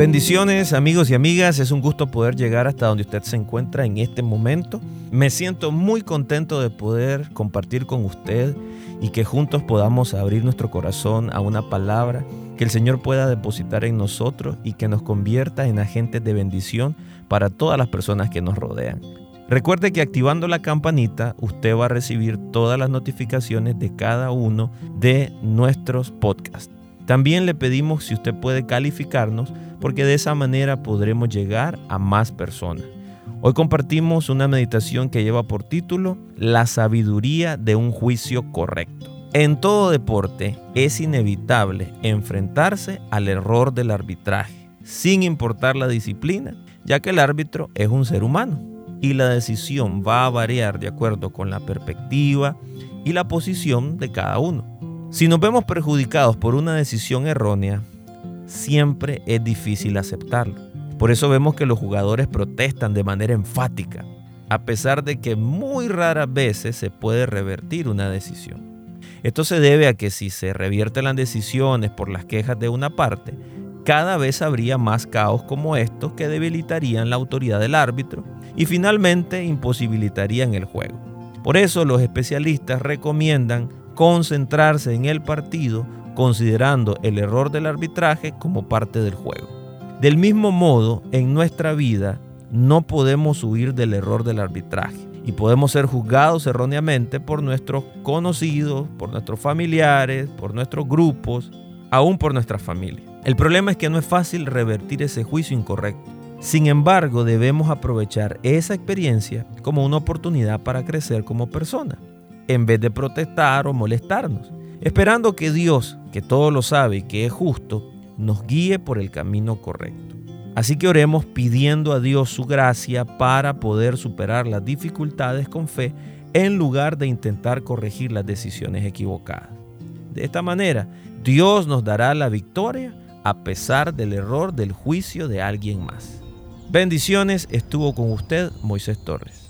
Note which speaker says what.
Speaker 1: Bendiciones amigos y amigas, es un gusto poder llegar hasta donde usted se encuentra en este momento. Me siento muy contento de poder compartir con usted y que juntos podamos abrir nuestro corazón a una palabra que el Señor pueda depositar en nosotros y que nos convierta en agentes de bendición para todas las personas que nos rodean. Recuerde que activando la campanita usted va a recibir todas las notificaciones de cada uno de nuestros podcasts. También le pedimos si usted puede calificarnos porque de esa manera podremos llegar a más personas. Hoy compartimos una meditación que lleva por título La sabiduría de un juicio correcto. En todo deporte es inevitable enfrentarse al error del arbitraje, sin importar la disciplina, ya que el árbitro es un ser humano y la decisión va a variar de acuerdo con la perspectiva y la posición de cada uno. Si nos vemos perjudicados por una decisión errónea, siempre es difícil aceptarlo. Por eso vemos que los jugadores protestan de manera enfática, a pesar de que muy raras veces se puede revertir una decisión. Esto se debe a que si se revierten las decisiones por las quejas de una parte, cada vez habría más caos como estos que debilitarían la autoridad del árbitro y finalmente imposibilitarían el juego. Por eso los especialistas recomiendan concentrarse en el partido considerando el error del arbitraje como parte del juego. Del mismo modo, en nuestra vida no podemos huir del error del arbitraje y podemos ser juzgados erróneamente por nuestros conocidos, por nuestros familiares, por nuestros grupos, aún por nuestra familia. El problema es que no es fácil revertir ese juicio incorrecto. Sin embargo, debemos aprovechar esa experiencia como una oportunidad para crecer como persona, en vez de protestar o molestarnos esperando que Dios, que todo lo sabe y que es justo, nos guíe por el camino correcto. Así que oremos pidiendo a Dios su gracia para poder superar las dificultades con fe en lugar de intentar corregir las decisiones equivocadas. De esta manera, Dios nos dará la victoria a pesar del error del juicio de alguien más. Bendiciones, estuvo con usted Moisés Torres.